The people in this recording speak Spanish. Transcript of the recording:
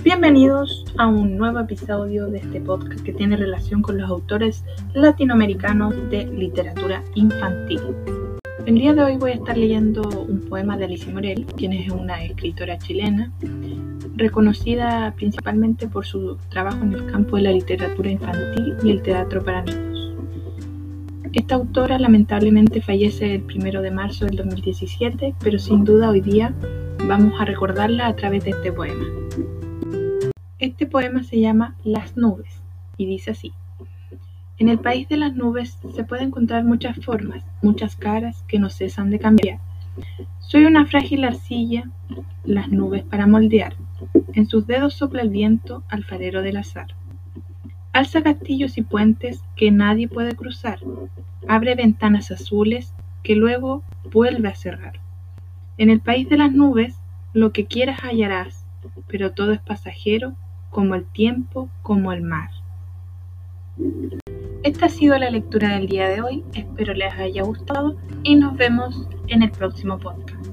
Bienvenidos a un nuevo episodio de este podcast que tiene relación con los autores latinoamericanos de literatura infantil. El día de hoy voy a estar leyendo un poema de Alicia Morel, quien es una escritora chilena, reconocida principalmente por su trabajo en el campo de la literatura infantil y el teatro para niños. Esta autora lamentablemente fallece el primero de marzo del 2017, pero sin duda hoy día vamos a recordarla a través de este poema. Este poema se llama Las nubes y dice así. En el país de las nubes se pueden encontrar muchas formas, muchas caras que no cesan de cambiar. Soy una frágil arcilla, las nubes para moldear. En sus dedos sopla el viento, alfarero del azar. Alza castillos y puentes que nadie puede cruzar. Abre ventanas azules que luego vuelve a cerrar. En el país de las nubes, lo que quieras hallarás, pero todo es pasajero como el tiempo, como el mar. Esta ha sido la lectura del día de hoy, espero les haya gustado y nos vemos en el próximo podcast.